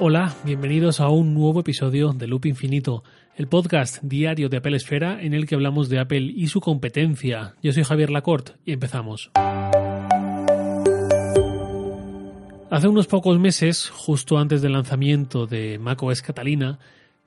Hola, bienvenidos a un nuevo episodio de Loop Infinito, el podcast diario de Apple Esfera en el que hablamos de Apple y su competencia. Yo soy Javier Lacorte y empezamos. Hace unos pocos meses, justo antes del lanzamiento de macOS Catalina,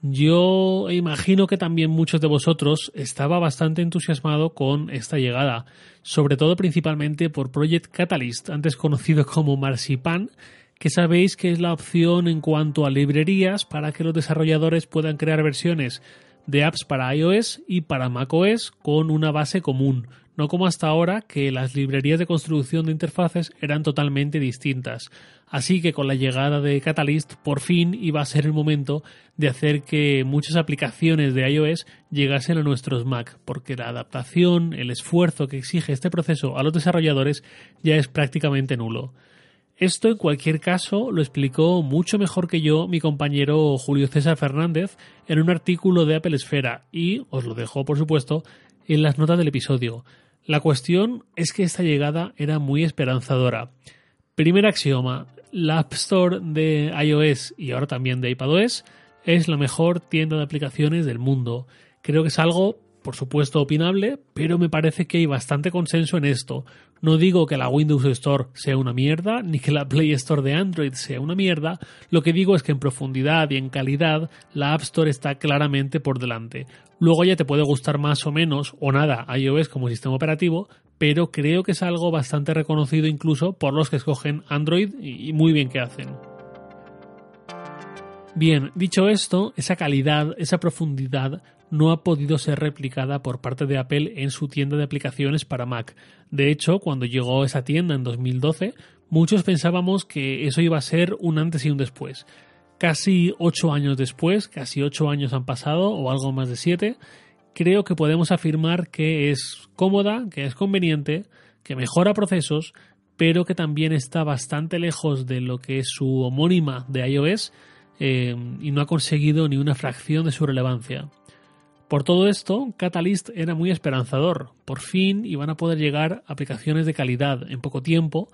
yo imagino que también muchos de vosotros estaba bastante entusiasmado con esta llegada, sobre todo principalmente por Project Catalyst, antes conocido como Marzipan, que sabéis que es la opción en cuanto a librerías para que los desarrolladores puedan crear versiones de apps para iOS y para macOS con una base común, no como hasta ahora que las librerías de construcción de interfaces eran totalmente distintas. Así que con la llegada de Catalyst por fin iba a ser el momento de hacer que muchas aplicaciones de iOS llegasen a nuestros Mac, porque la adaptación, el esfuerzo que exige este proceso a los desarrolladores ya es prácticamente nulo. Esto en cualquier caso lo explicó mucho mejor que yo mi compañero Julio César Fernández en un artículo de Apple Esfera y os lo dejo por supuesto en las notas del episodio. La cuestión es que esta llegada era muy esperanzadora. Primer axioma, la App Store de iOS y ahora también de iPadOS es la mejor tienda de aplicaciones del mundo. Creo que es algo por supuesto opinable, pero me parece que hay bastante consenso en esto. No digo que la Windows Store sea una mierda, ni que la Play Store de Android sea una mierda, lo que digo es que en profundidad y en calidad la App Store está claramente por delante. Luego ya te puede gustar más o menos, o nada, iOS como sistema operativo, pero creo que es algo bastante reconocido incluso por los que escogen Android y muy bien que hacen. Bien, dicho esto, esa calidad, esa profundidad no ha podido ser replicada por parte de Apple en su tienda de aplicaciones para Mac. De hecho, cuando llegó esa tienda en 2012, muchos pensábamos que eso iba a ser un antes y un después. Casi ocho años después, casi ocho años han pasado, o algo más de siete, creo que podemos afirmar que es cómoda, que es conveniente, que mejora procesos, pero que también está bastante lejos de lo que es su homónima de iOS eh, y no ha conseguido ni una fracción de su relevancia. Por todo esto, Catalyst era muy esperanzador. Por fin iban a poder llegar aplicaciones de calidad en poco tiempo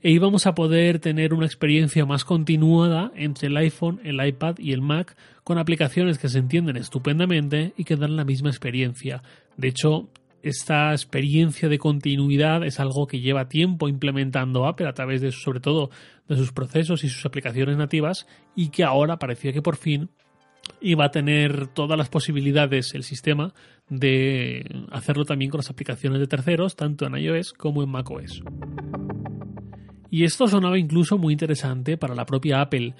e íbamos a poder tener una experiencia más continuada entre el iPhone, el iPad y el Mac con aplicaciones que se entienden estupendamente y que dan la misma experiencia. De hecho, esta experiencia de continuidad es algo que lleva tiempo implementando Apple a través de sobre todo de sus procesos y sus aplicaciones nativas y que ahora parecía que por fin y va a tener todas las posibilidades el sistema de hacerlo también con las aplicaciones de terceros, tanto en iOS como en macOS. Y esto sonaba incluso muy interesante para la propia Apple.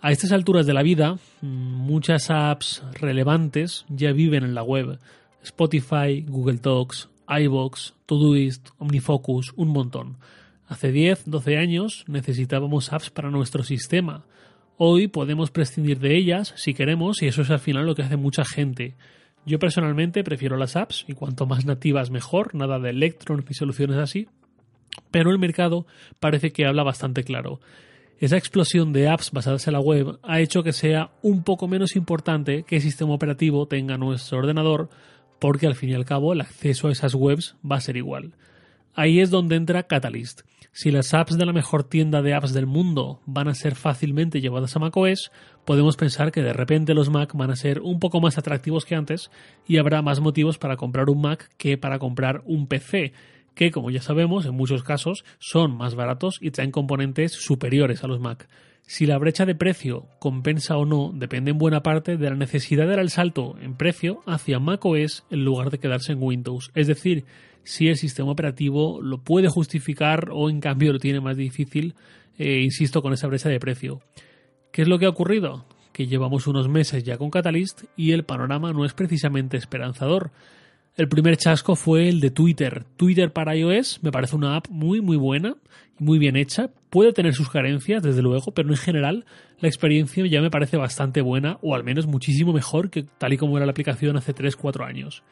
A estas alturas de la vida, muchas apps relevantes ya viven en la web. Spotify, Google Talks, iBox, Todoist, OmniFocus, un montón. Hace 10, 12 años necesitábamos apps para nuestro sistema Hoy podemos prescindir de ellas si queremos y eso es al final lo que hace mucha gente. Yo personalmente prefiero las apps y cuanto más nativas mejor, nada de Electron y soluciones así. Pero el mercado parece que habla bastante claro. Esa explosión de apps basadas en la web ha hecho que sea un poco menos importante el sistema operativo tenga nuestro ordenador porque al fin y al cabo el acceso a esas webs va a ser igual. Ahí es donde entra Catalyst. Si las apps de la mejor tienda de apps del mundo van a ser fácilmente llevadas a macOS, podemos pensar que de repente los Mac van a ser un poco más atractivos que antes y habrá más motivos para comprar un Mac que para comprar un PC, que como ya sabemos en muchos casos son más baratos y traen componentes superiores a los Mac. Si la brecha de precio compensa o no depende en buena parte de la necesidad de dar el salto en precio hacia macOS en lugar de quedarse en Windows. Es decir, si el sistema operativo lo puede justificar o en cambio lo tiene más difícil, eh, insisto, con esa brecha de precio. ¿Qué es lo que ha ocurrido? Que llevamos unos meses ya con Catalyst y el panorama no es precisamente esperanzador. El primer chasco fue el de Twitter. Twitter para iOS me parece una app muy muy buena y muy bien hecha. Puede tener sus carencias, desde luego, pero en general la experiencia ya me parece bastante buena o al menos muchísimo mejor que tal y como era la aplicación hace 3-4 años.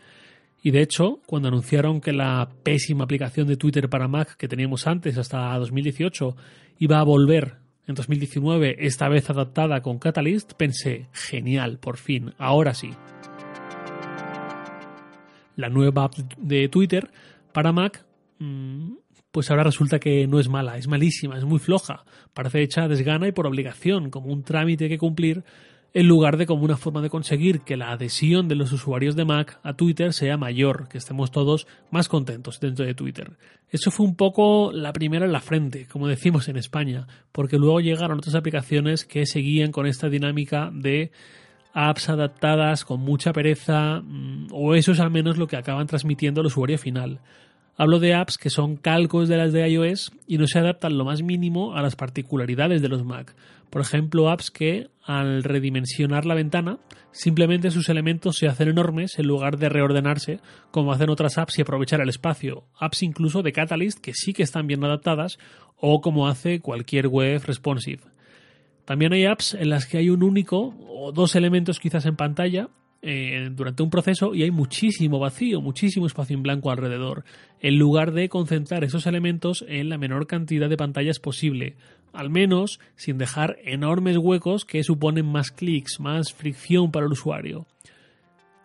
Y de hecho, cuando anunciaron que la pésima aplicación de Twitter para Mac que teníamos antes hasta 2018 iba a volver en 2019, esta vez adaptada con Catalyst, pensé, genial, por fin, ahora sí. La nueva app de Twitter para Mac mm, pues ahora resulta que no es mala, es malísima, es muy floja, parece hecha desgana y por obligación, como un trámite que cumplir, en lugar de como una forma de conseguir que la adhesión de los usuarios de Mac a Twitter sea mayor, que estemos todos más contentos dentro de Twitter. Eso fue un poco la primera en la frente, como decimos en España, porque luego llegaron otras aplicaciones que seguían con esta dinámica de apps adaptadas con mucha pereza, mm, o eso es al menos lo que acaban transmitiendo el usuario final. Hablo de apps que son calcos de las de iOS y no se adaptan lo más mínimo a las particularidades de los Mac. Por ejemplo, apps que, al redimensionar la ventana, simplemente sus elementos se hacen enormes en lugar de reordenarse como hacen otras apps y aprovechar el espacio. Apps incluso de Catalyst que sí que están bien adaptadas o como hace cualquier web responsive. También hay apps en las que hay un único o dos elementos quizás en pantalla eh, durante un proceso y hay muchísimo vacío, muchísimo espacio en blanco alrededor, en lugar de concentrar esos elementos en la menor cantidad de pantallas posible, al menos sin dejar enormes huecos que suponen más clics, más fricción para el usuario.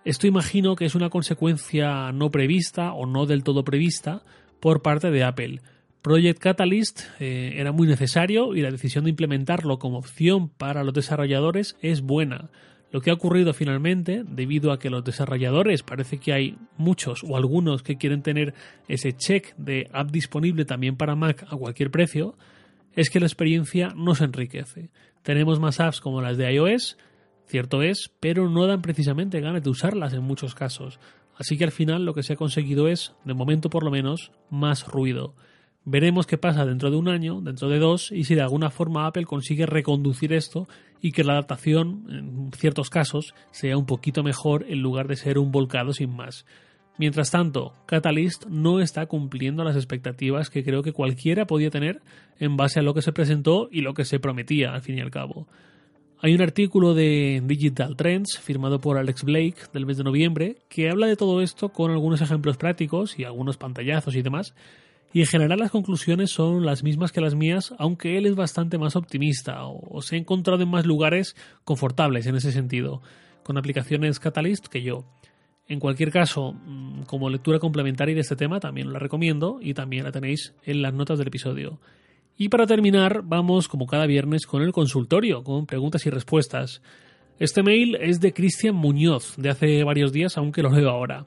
Esto imagino que es una consecuencia no prevista o no del todo prevista por parte de Apple Project Catalyst eh, era muy necesario y la decisión de implementarlo como opción para los desarrolladores es buena. Lo que ha ocurrido finalmente, debido a que los desarrolladores parece que hay muchos o algunos que quieren tener ese check de app disponible también para Mac a cualquier precio, es que la experiencia no se enriquece. Tenemos más apps como las de iOS, cierto es, pero no dan precisamente ganas de usarlas en muchos casos. Así que al final lo que se ha conseguido es, de momento por lo menos, más ruido. Veremos qué pasa dentro de un año, dentro de dos, y si de alguna forma Apple consigue reconducir esto y que la adaptación, en ciertos casos, sea un poquito mejor en lugar de ser un volcado sin más. Mientras tanto, Catalyst no está cumpliendo las expectativas que creo que cualquiera podía tener en base a lo que se presentó y lo que se prometía, al fin y al cabo. Hay un artículo de Digital Trends firmado por Alex Blake del mes de noviembre que habla de todo esto con algunos ejemplos prácticos y algunos pantallazos y demás y en general las conclusiones son las mismas que las mías, aunque él es bastante más optimista o, se ha encontrado en más lugares confortables en ese sentido, con aplicaciones Catalyst que yo. En cualquier caso, mm, como lectura complementaria de este tema, también la recomiendo y también la tenéis en las notas del episodio. Y para terminar, vamos como cada viernes con el consultorio, con preguntas y respuestas. Este mail es de Cristian Muñoz, de hace varios días, aunque lo leo ahora.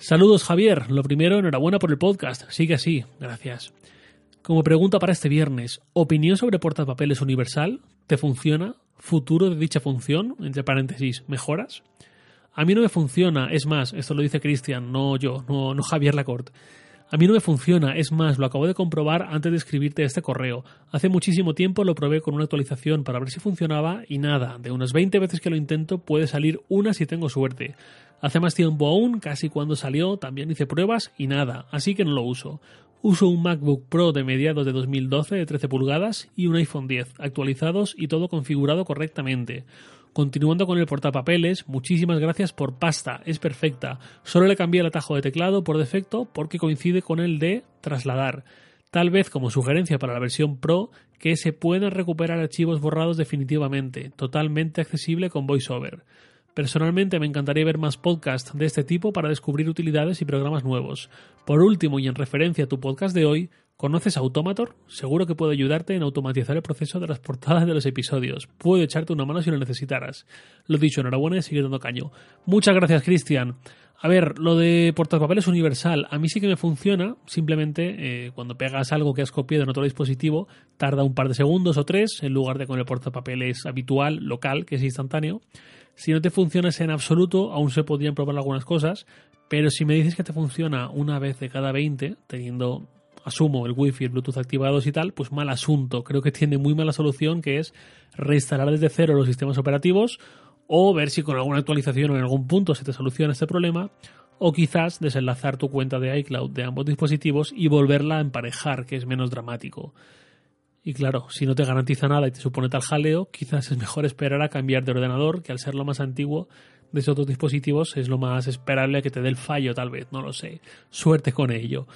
Saludos Javier, lo primero, enhorabuena por el podcast, sigue así, gracias. Como pregunta para este viernes, ¿opinión sobre portapapeles universal? ¿Te funciona? ¿Futuro de dicha función? Entre paréntesis, ¿mejoras? A mí no me funciona, es más, esto lo dice Cristian, no yo, no, no Javier Lacorte. A mí no me funciona, es más, lo acabo de comprobar antes de escribirte este correo. Hace muchísimo tiempo lo probé con una actualización para ver si funcionaba y nada, de unas 20 veces que lo intento puede salir una si tengo suerte. Hace más tiempo aún, casi cuando salió, también hice pruebas y nada, así que no lo uso. Uso un MacBook Pro de mediados de 2012 de 13 pulgadas y un iPhone 10, actualizados y todo configurado correctamente. Continuando con el portapapeles, muchísimas gracias por pasta, es perfecta. Solo le cambié el atajo de teclado por defecto porque coincide con el de trasladar. Tal vez como sugerencia para la versión Pro que se puedan recuperar archivos borrados definitivamente, totalmente accesible con VoiceOver. Personalmente me encantaría ver más podcasts de este tipo para descubrir utilidades y programas nuevos. Por último, y en referencia a tu podcast de hoy, ¿Conoces Automator? Seguro que puedo ayudarte en automatizar el proceso de las portadas de los episodios. Puedo echarte una mano si lo necesitaras. Lo dicho, enhorabuena y sigue dando caño. Muchas gracias, Cristian. A ver, lo de portapapeles universal, a mí sí que me funciona. Simplemente eh, cuando pegas algo que has copiado en otro dispositivo, tarda un par de segundos o tres, en lugar de con el portapapeles habitual, local, que es instantáneo. Si no te funciona en absoluto, aún se podrían probar algunas cosas, pero si me dices que te funciona una vez de cada 20, teniendo asumo, el wifi, el Bluetooth activados y tal, pues mal asunto. Creo que tiene muy mala solución que es reinstalar desde cero los sistemas operativos o ver si con alguna actualización o en algún punto se te soluciona este problema o quizás desenlazar tu cuenta de iCloud de ambos dispositivos y volverla a emparejar, que es menos dramático. Y claro, si no te garantiza nada y te supone tal jaleo, quizás es mejor esperar a cambiar de ordenador, que al ser lo más antiguo de esos otros dispositivos es lo más esperable que te dé el fallo, tal vez, no lo sé. Suerte con ello.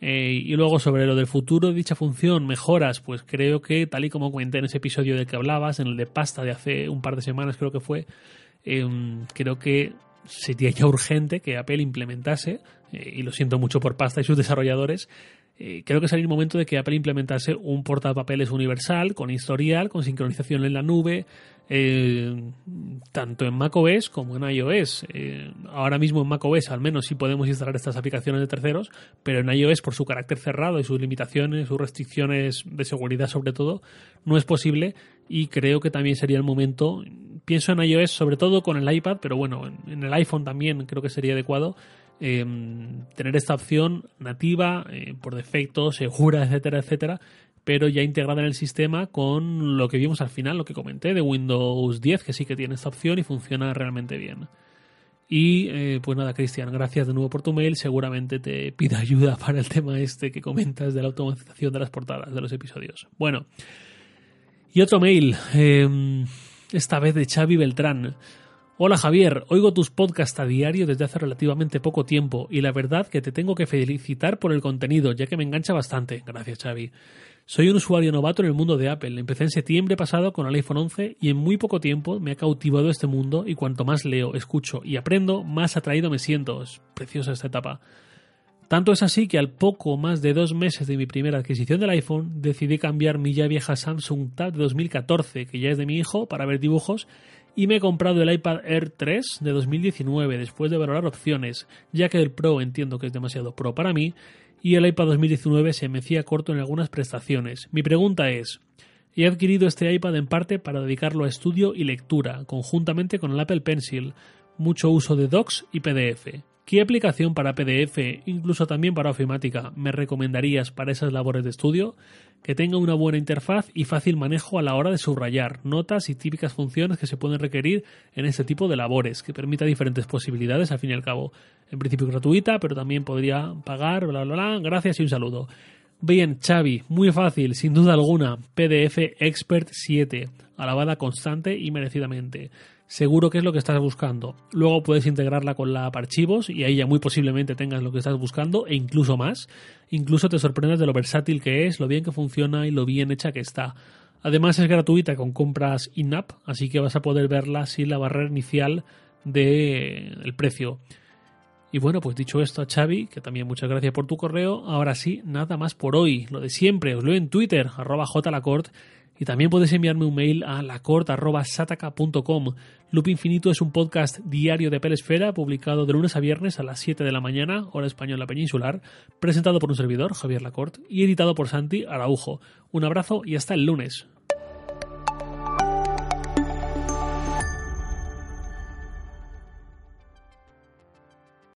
Eh, y luego sobre lo del futuro de dicha función, mejoras, pues creo que tal y como comenté en ese episodio del que hablabas, en el de pasta de hace un par de semanas creo que fue, em, creo que sería ya urgente que Apple implementase, eh, y lo siento mucho por pasta y sus desarrolladores, eh, creo que sería el momento de que Apple implementase un portapapeles universal con historial, con sincronización en la nube, eh, tanto en macOS como en iOS. Eh, ahora mismo en macOS al menos sí podemos instalar estas aplicaciones de terceros, pero en iOS por su carácter cerrado y sus limitaciones, sus restricciones de seguridad sobre todo, no es posible y creo que también sería el momento, pienso en iOS sobre todo con el iPad, pero bueno, en el iPhone también creo que sería adecuado Em, tener esta opción nativa, eh, por defecto, segura, etcétera, etcétera, pero ya integrada en el sistema con lo que vimos al final, lo que comenté de Windows 10, que sí que tiene esta opción y funciona realmente bien. Y eh, pues nada, Cristian, gracias de nuevo por tu mail. Seguramente te pido ayuda para el tema este que comentas de la automatización de las portadas de los episodios. Bueno, y otro mail, em, esta vez de Xavi Beltrán. Hola Javier, oigo tus podcasts a diario desde hace relativamente poco tiempo y la verdad que te tengo que felicitar por el contenido, ya que me engancha bastante. Gracias Xavi. Soy un usuario novato en el mundo de Apple. Empecé en septiembre pasado con el iPhone 11 y en muy poco tiempo me ha cautivado este mundo y cuanto más leo, escucho y aprendo, más atraído me siento. Es preciosa esta etapa. Tanto es así que al poco más de dos meses de mi primera adquisición del iPhone decidí cambiar mi ya vieja Samsung Tab de 2014, que ya es de mi hijo, para ver dibujos y me he comprado el iPad Air 3 de 2019 después de valorar opciones, ya que el Pro entiendo que es demasiado Pro para mí y el iPad 2019 se me hacía corto en algunas prestaciones. Mi pregunta es, he adquirido este iPad en parte para dedicarlo a estudio y lectura, conjuntamente con el Apple Pencil, mucho uso de docs y PDF. ¿Qué aplicación para PDF, incluso también para ofimática, me recomendarías para esas labores de estudio? Que tenga una buena interfaz y fácil manejo a la hora de subrayar, notas y típicas funciones que se pueden requerir en este tipo de labores, que permita diferentes posibilidades al fin y al cabo. En principio gratuita, pero también podría pagar, bla, bla, bla. Gracias y un saludo. Bien, Xavi, muy fácil, sin duda alguna. PDF Expert 7, alabada constante y merecidamente seguro que es lo que estás buscando. Luego puedes integrarla con la app archivos y ahí ya muy posiblemente tengas lo que estás buscando e incluso más. Incluso te sorprendes de lo versátil que es, lo bien que funciona y lo bien hecha que está. Además es gratuita con compras in-app, así que vas a poder verla sin la barrera inicial del el precio. Y bueno, pues dicho esto a Xavi, que también muchas gracias por tu correo, ahora sí, nada más por hoy. Lo de siempre, os leo en Twitter, arroba jlacort, y también puedes enviarme un mail a lacort.sataka.com. Loop Infinito es un podcast diario de Pelesfera, publicado de lunes a viernes a las 7 de la mañana, hora española peninsular, presentado por un servidor, Javier Lacort, y editado por Santi Araujo. Un abrazo y hasta el lunes.